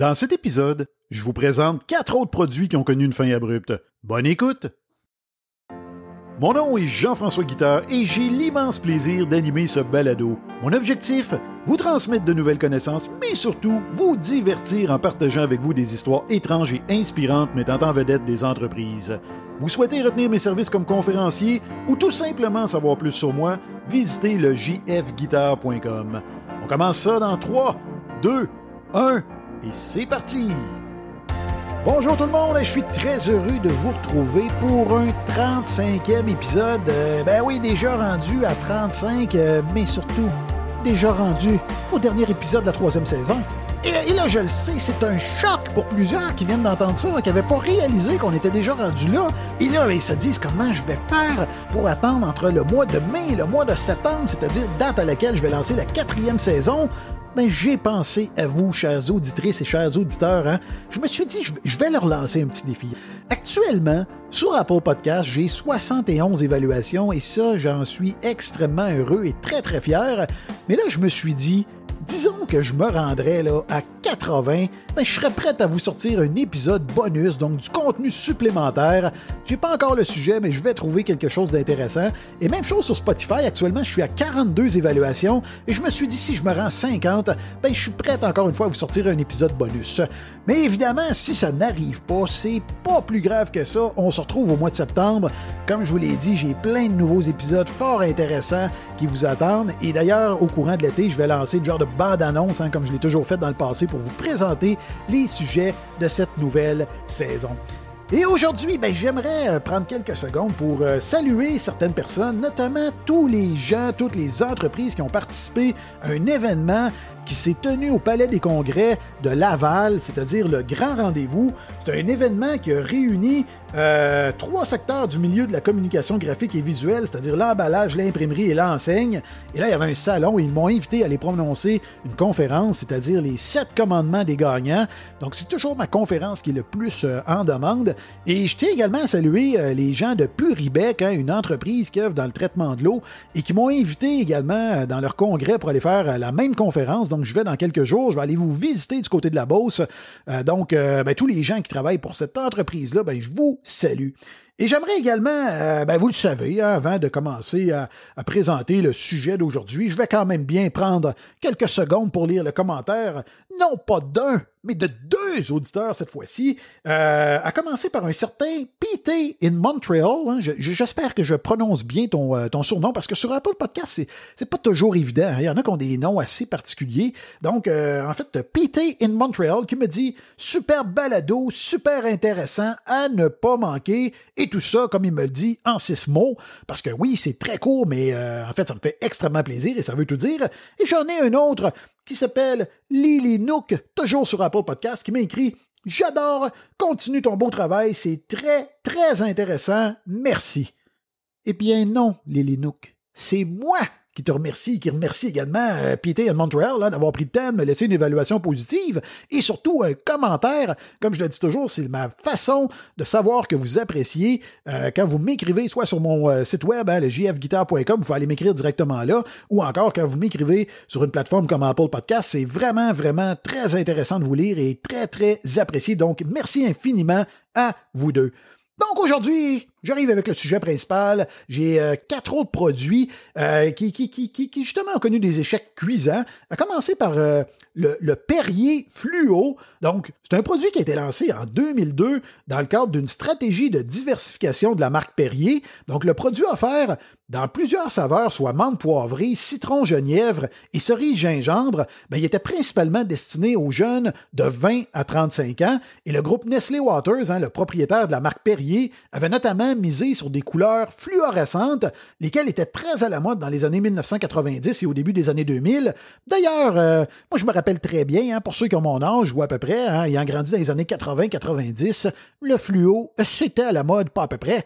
Dans cet épisode, je vous présente quatre autres produits qui ont connu une fin abrupte. Bonne écoute! Mon nom est Jean-François Guitard et j'ai l'immense plaisir d'animer ce balado. Mon objectif, vous transmettre de nouvelles connaissances, mais surtout vous divertir en partageant avec vous des histoires étranges et inspirantes mettant en vedette des entreprises. Vous souhaitez retenir mes services comme conférencier ou tout simplement savoir plus sur moi, visitez le jfguitar.com. On commence ça dans 3, 2, 1 et c'est parti! Bonjour tout le monde, je suis très heureux de vous retrouver pour un 35e épisode. Euh, ben oui, déjà rendu à 35, euh, mais surtout déjà rendu au dernier épisode de la troisième saison. Et, là, je le sais, c'est un choc pour plusieurs qui viennent d'entendre ça, qui n'avaient pas réalisé qu'on était déjà rendu là. Et là, ils se disent comment je vais faire pour attendre entre le mois de mai et le mois de septembre, c'est-à-dire date à laquelle je vais lancer la quatrième saison, ben, j'ai pensé à vous, chers auditrices et chers auditeurs. Hein. Je me suis dit, je vais leur lancer un petit défi. Actuellement, sur Apple Podcast, j'ai 71 évaluations et ça, j'en suis extrêmement heureux et très, très fier. Mais là, je me suis dit, disons que je me rendrais là, à 80, ben, je serais prêt à vous sortir un épisode bonus, donc du contenu supplémentaire. J'ai pas encore le sujet, mais je vais trouver quelque chose d'intéressant. Et même chose sur Spotify, actuellement, je suis à 42 évaluations et je me suis dit, si je me rends 50, ben, je suis prêt encore une fois à vous sortir un épisode bonus. Mais évidemment, si ça n'arrive pas, c'est pas plus grave que ça. On se retrouve au mois de septembre. Comme je vous l'ai dit, j'ai plein de nouveaux épisodes fort intéressants qui vous attendent. Et d'ailleurs, au courant de l'été, je vais lancer le genre de bande-annonce, hein, comme je l'ai toujours fait dans le passé, pour vous présenter les sujets de cette nouvelle saison. Et aujourd'hui, ben, j'aimerais euh, prendre quelques secondes pour euh, saluer certaines personnes, notamment tous les gens, toutes les entreprises qui ont participé à un événement qui s'est tenu au Palais des Congrès de Laval, c'est-à-dire le grand rendez-vous. C'est un événement qui a réuni euh, trois secteurs du milieu de la communication graphique et visuelle, c'est-à-dire l'emballage, l'imprimerie et l'enseigne. Et là, il y avait un salon et ils m'ont invité à aller prononcer une conférence, c'est-à-dire les sept commandements des gagnants. Donc, c'est toujours ma conférence qui est le plus euh, en demande. Et je tiens également à saluer euh, les gens de Puribec, hein, une entreprise qui œuvre dans le traitement de l'eau, et qui m'ont invité également dans leur congrès pour aller faire la même conférence. Donc, je vais dans quelques jours, je vais aller vous visiter du côté de la Beauce. donc, ben, tous les gens qui travaillent pour cette entreprise-là, ben, je vous Salut. Et j'aimerais également, euh, ben vous le savez, hein, avant de commencer à, présenter le sujet d'aujourd'hui, je vais quand même bien prendre quelques secondes pour lire le commentaire, non pas d'un, mais de deux auditeurs cette fois-ci, euh, à commencer par un certain PT in Montreal. Hein. J'espère que je prononce bien ton, euh, surnom, parce que sur Apple Podcast, c'est pas toujours évident. Hein. Il y en a qui ont des noms assez particuliers. Donc, en fait, PT in Montreal qui me dit « Super balado, super intéressant, à ne pas manquer. » Et tout ça, comme il me le dit, en six mots, parce que oui, c'est très court, mais euh, en fait, ça me fait extrêmement plaisir et ça veut tout dire. Et j'en ai un autre qui s'appelle Lily Nook, toujours sur Apple Podcast, qui m'a écrit J'adore, continue ton beau travail, c'est très, très intéressant, merci. Eh bien non, Lily Nook, c'est moi qui te remercie, qui remercie également euh, Peter de Montreal hein, d'avoir pris le temps de me laisser une évaluation positive et surtout un commentaire. Comme je le dis toujours, c'est ma façon de savoir que vous appréciez. Euh, quand vous m'écrivez, soit sur mon euh, site web, hein, le jfguitar.com, vous pouvez aller m'écrire directement là, ou encore quand vous m'écrivez sur une plateforme comme Apple Podcast, c'est vraiment, vraiment très intéressant de vous lire et très, très apprécié. Donc, merci infiniment à vous deux. Donc aujourd'hui, j'arrive avec le sujet principal. J'ai euh, quatre autres produits euh, qui, qui, qui, qui, justement ont connu des échecs cuisants. À commencer par euh, le, Perrier Fluo. Donc, c'est un produit qui a été lancé en 2002 dans le cadre d'une stratégie de diversification de la marque Perrier. Donc, le produit offert dans plusieurs saveurs, soit menthe poivrée, citron genièvre et cerise gingembre, ben, il était principalement destiné aux jeunes de 20 à 35 ans. Et le groupe Nestlé Waters, hein, le propriétaire de la marque Perrier, avait notamment misé sur des couleurs fluorescentes, lesquelles étaient très à la mode dans les années 1990 et au début des années 2000. D'ailleurs, euh, moi je me rappelle très bien, hein, pour ceux qui ont mon âge ou à peu près, hein, ayant grandi dans les années 80-90, le fluo, c'était à la mode, pas à peu près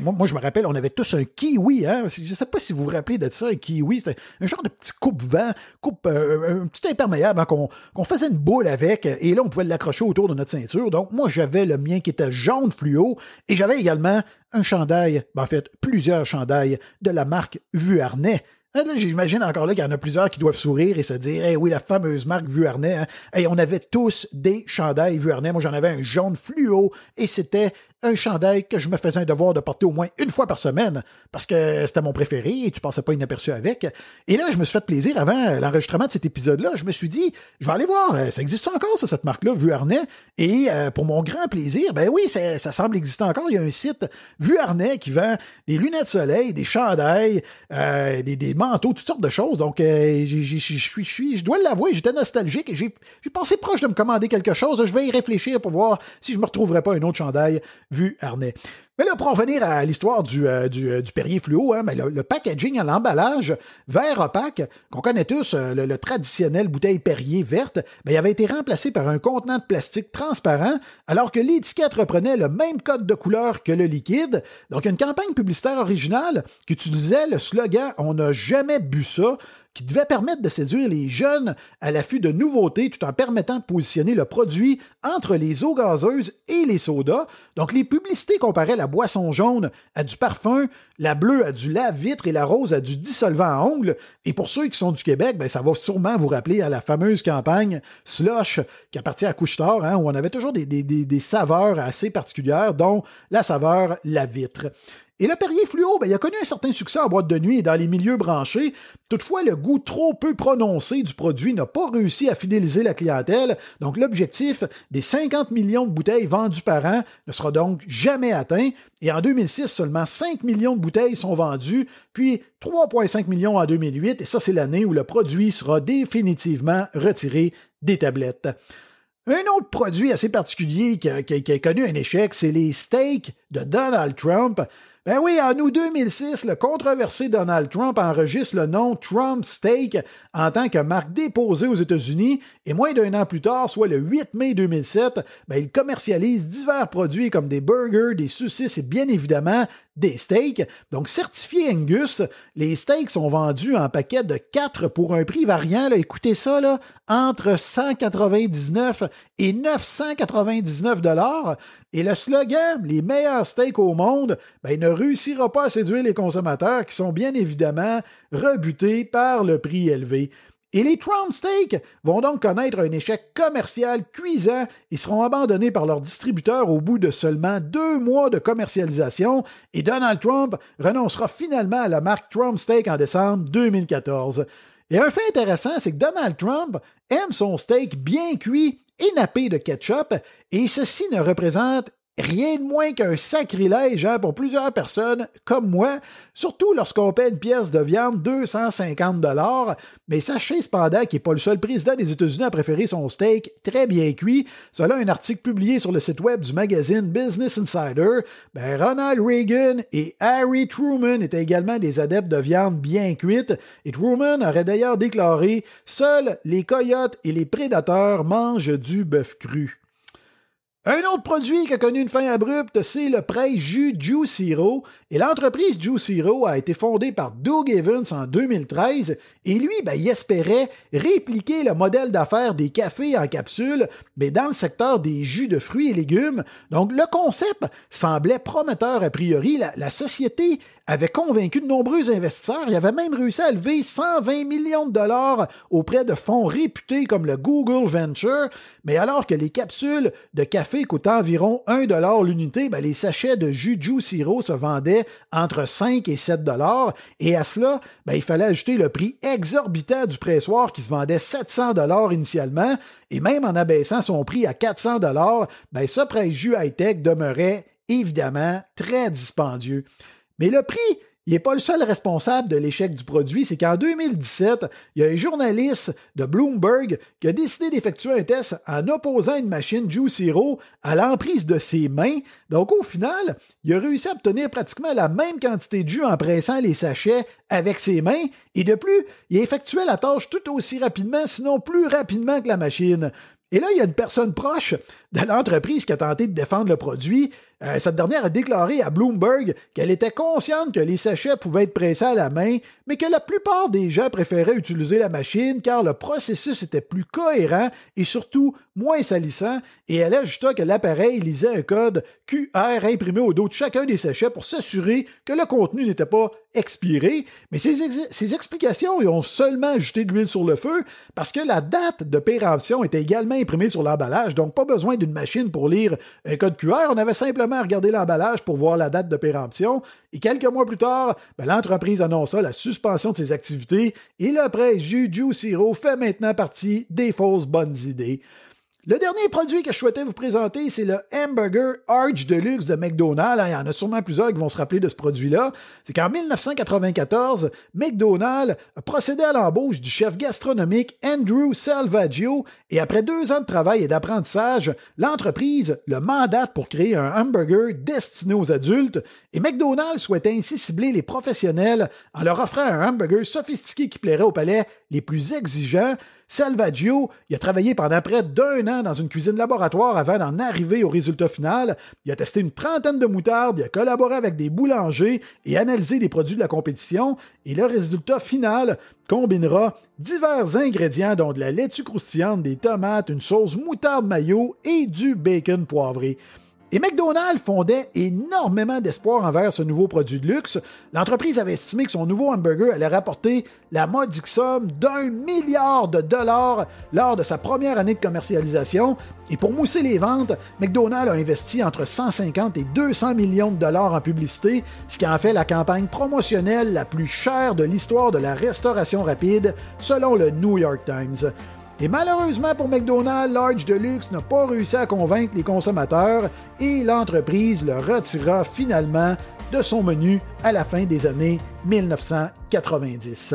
moi, je me rappelle, on avait tous un kiwi. Hein? Je ne sais pas si vous vous rappelez de ça, un kiwi. C'était un genre de petit coupe-vent, coupe, euh, un petit imperméable hein, qu'on faisait une boule avec. Et là, on pouvait l'accrocher autour de notre ceinture. Donc, moi, j'avais le mien qui était jaune fluo. Et j'avais également un chandail, ben, en fait, plusieurs chandails de la marque Vuarnet. Hein, j'imagine encore là qu'il y en a plusieurs qui doivent sourire et se dire Eh oui, la fameuse marque Vuarnet. Hein. on avait tous des chandails Vuarnet. Moi, j'en avais un jaune fluo et c'était un chandail que je me faisais un devoir de porter au moins une fois par semaine parce que c'était mon préféré et tu passais pas inaperçu avec. Et là, je me suis fait plaisir avant l'enregistrement de cet épisode-là. Je me suis dit, je vais aller voir, euh, ça existe encore, ça, cette marque-là, Vuarnet? Et euh, pour mon grand plaisir, ben oui, ça, semble exister encore. Il y a un site Vuarnet qui vend des lunettes de soleil, des chandails, euh, des, des, toutes sortes de choses. Donc, je suis, je dois l'avouer, j'étais nostalgique et j'ai pensé proche de me commander quelque chose. Je vais y réfléchir pour voir si je me retrouverais pas un autre chandail vu harnais. Mais là, pour en venir à l'histoire du, euh, euh, du, Perrier fluo, hein, le, packaging à l'emballage vert opaque, qu'on connaît tous, euh, le, traditionnel bouteille Perrier verte, ben, il avait été remplacé par un contenant de plastique transparent, alors que l'étiquette reprenait le même code de couleur que le liquide. Donc, une campagne publicitaire originale qui utilisait le slogan On n'a jamais bu ça qui devait permettre de séduire les jeunes à l'affût de nouveautés tout en permettant de positionner le produit entre les eaux gazeuses et les sodas. Donc les publicités comparaient la boisson jaune à du parfum, la bleue à du lave-vitre et la rose à du dissolvant à ongles. Et pour ceux qui sont du Québec, ben, ça va sûrement vous rappeler à la fameuse campagne Slush qui appartient à Couchetard, hein, où on avait toujours des, des saveurs assez particulières, dont la saveur lave-vitre. Et le Perrier Fluo, ben, il a connu un certain succès en boîte de nuit et dans les milieux branchés. Toutefois, le goût trop peu prononcé du produit n'a pas réussi à fidéliser la clientèle, donc l'objectif des 50 millions de bouteilles vendues par an ne sera donc jamais atteint. Et en 2006, seulement 5 millions de bouteilles sont vendues, puis 3,5 millions en 2008, et ça c'est l'année où le produit sera définitivement retiré des tablettes. Un autre produit assez particulier qui a, qui a connu un échec, c'est les steaks de Donald Trump. Ben oui, en août 2006, le controversé Donald Trump enregistre le nom Trump Steak en tant que marque déposée aux États-Unis et moins d'un an plus tard, soit le 8 mai 2007, ben il commercialise divers produits comme des burgers, des saucisses et bien évidemment des steaks. Donc, certifiés Angus, les steaks sont vendus en paquet de 4 pour un prix variant. Écoutez ça, entre 199 et 999 dollars. Et le slogan, les meilleurs steaks au monde, ben, ne réussira pas à séduire les consommateurs qui sont bien évidemment rebutés par le prix élevé. Et les Trump Steaks vont donc connaître un échec commercial cuisant et seront abandonnés par leurs distributeurs au bout de seulement deux mois de commercialisation et Donald Trump renoncera finalement à la marque Trump Steak en décembre 2014. Et un fait intéressant, c'est que Donald Trump aime son steak bien cuit et nappé de ketchup, et ceci ne représente Rien de moins qu'un sacrilège hein, pour plusieurs personnes comme moi, surtout lorsqu'on paie une pièce de viande 250 dollars. Mais sachez cependant qu'il n'est pas le seul président des États-Unis à préférer son steak très bien cuit. Selon un article publié sur le site web du magazine Business Insider, ben Ronald Reagan et Harry Truman étaient également des adeptes de viande bien cuite. Et Truman aurait d'ailleurs déclaré Seuls les coyotes et les prédateurs mangent du bœuf cru. Un autre produit qui a connu une fin abrupte, c'est le prêt jus Juice Hero. Et l'entreprise Juice Hero a été fondée par Doug Evans en 2013. Et lui, ben, il espérait répliquer le modèle d'affaires des cafés en capsule, mais dans le secteur des jus de fruits et légumes. Donc, le concept semblait prometteur a priori. La société avait convaincu de nombreux investisseurs. Il avait même réussi à lever 120 millions de dollars auprès de fonds réputés comme le Google Venture. Mais alors que les capsules de café coûtaient environ 1 dollar l'unité, ben les sachets de jus Juice Hero se vendaient entre 5 et 7 dollars. Et à cela, ben, il fallait ajouter le prix exorbitant du pressoir qui se vendait 700 dollars initialement. Et même en abaissant son prix à 400 dollars, ben, ce prêt jus high-tech demeurait évidemment très dispendieux. Mais le prix, il n'est pas le seul responsable de l'échec du produit, c'est qu'en 2017, il y a un journaliste de Bloomberg qui a décidé d'effectuer un test en opposant une machine Juice Hero à l'emprise de ses mains. Donc au final, il a réussi à obtenir pratiquement la même quantité de jus en pressant les sachets avec ses mains, et de plus, il effectuait la tâche tout aussi rapidement, sinon plus rapidement que la machine. Et là, il y a une personne proche de l'entreprise qui a tenté de défendre le produit, Euh, cette dernière a déclaré à Bloomberg qu'elle était consciente que les sachets pouvaient être pressés à la main, mais que la plupart des gens préféraient utiliser la machine car le processus était plus cohérent et surtout moins salissant, et elle ajouta que l'appareil lisait un code QR imprimé au dos de chacun des sachets pour s'assurer que le contenu n'était pas expiré, mais ces, explications y ont seulement ajouté de l'huile sur le feu parce que la date de péremption était également imprimée sur l'emballage, donc pas besoin d'une machine pour lire un code QR, on avait simplement à regarder l'emballage pour voir la date de péremption, et quelques mois plus tard, ben, l'entreprise annonça la suspension de ses activités, et le prêt Juju Zero fait maintenant partie des fausses bonnes idées. Le dernier produit que je souhaitais vous présenter, c'est le Hamburger Arch Deluxe de McDonald's. Il y en a sûrement plusieurs qui vont se rappeler de ce produit-là. C'est qu'en 1994, McDonald's a procédé à l'embauche du chef gastronomique Andrew Salvaggio et après deux ans de travail et d'apprentissage, l'entreprise le mandate pour créer un hamburger destiné aux adultes et McDonald's souhaitait ainsi cibler les professionnels en leur offrant un hamburger sophistiqué qui plairait aux palais les plus exigeants Salvaggio, il a travaillé pendant près d'un an dans une cuisine laboratoire avant d'en arriver au résultat final. Il a testé une trentaine de moutardes, il a collaboré avec des boulangers et analysé des produits de la compétition. Et le résultat final combinera divers ingrédients dont de la laitue croustillante, des tomates, une sauce moutarde mayo et du bacon poivré. Et McDonald's fondait énormément d'espoir envers ce nouveau produit de luxe. L'entreprise avait estimé que son nouveau hamburger allait rapporter la modique somme d'un milliard de dollars lors de sa première année de commercialisation. Et pour mousser les ventes, McDonald's a investi entre 150 et 200 millions de dollars en publicité, ce qui en fait la campagne promotionnelle la plus chère de l'histoire de la restauration rapide, selon le New York Times. Et malheureusement pour McDonald's, Large Deluxe n'a pas réussi à convaincre les consommateurs et l'entreprise le retira finalement de son menu à la fin des années 1990.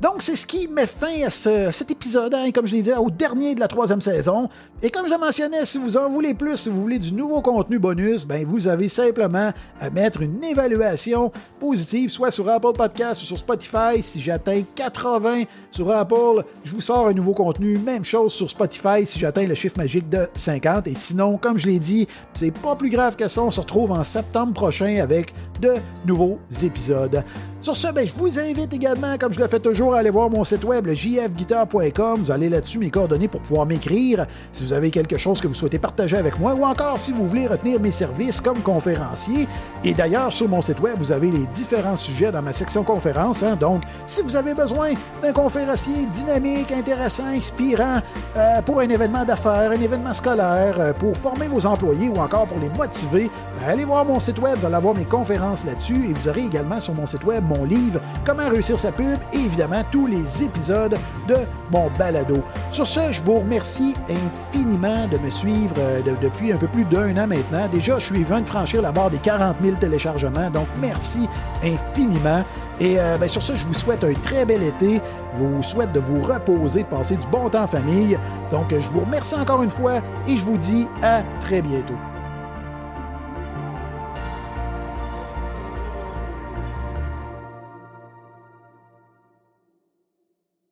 Donc, c'est ce qui met fin à cet épisode, hein, comme je l'ai dit, au dernier de la troisième saison. Et comme je le mentionnais, si vous en voulez plus, si vous voulez du nouveau contenu bonus, ben vous avez simplement à mettre une évaluation positive, soit sur Apple Podcast ou sur Spotify. Si j'atteins 80 sur Apple, je vous sors un nouveau contenu. Même chose sur Spotify si j'atteins le chiffre magique de 50. Et sinon, comme je l'ai dit, c'est pas plus grave que ça. On se retrouve en septembre prochain avec de nouveaux épisodes. Sur ce, ben, je vous invite également, comme je le fais toujours, à aller voir mon site web, le jfguitar.com. Vous allez là-dessus mes coordonnées pour pouvoir m'écrire si vous avez quelque chose que vous souhaitez partager avec moi ou encore si vous voulez retenir mes services comme conférencier. Et d'ailleurs, sur mon site web, vous avez les différents sujets dans ma section conférence. Hein. donc, si vous avez besoin d'un conférencier dynamique, intéressant, inspirant euh, pour un événement d'affaires, un événement scolaire, euh, pour former vos employés ou encore pour les motiver, ben, allez voir mon site web, vous allez avoir mes conférences là-dessus et vous aurez également sur mon site web mon livre Comment réussir sa pub et évidemment tous les épisodes de mon balado. Sur ce, je vous remercie infiniment de me suivre euh, depuis un peu plus d'un an maintenant. Déjà, je suis venu de franchir la barre des 40 000 téléchargements, donc merci infiniment. Et euh, ben, sur ce, je vous souhaite un très bel été. Je vous souhaite de vous reposer, de passer du bon temps en famille. Donc, je vous remercie encore une fois et je vous dis à très bientôt.